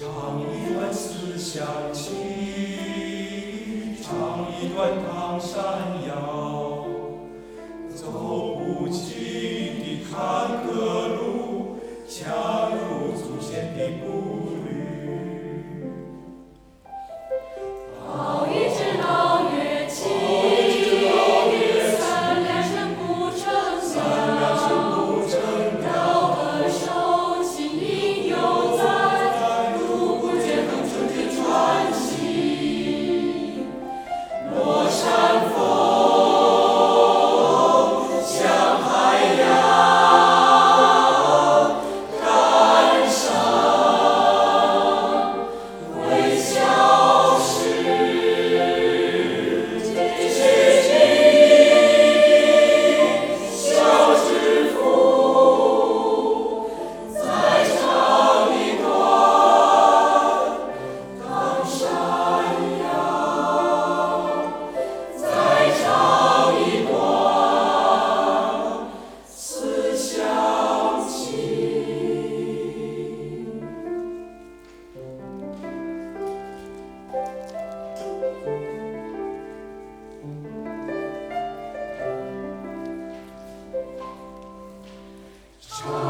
唱一段思乡情唱一段唐山谣走不尽的坎坷路 Show.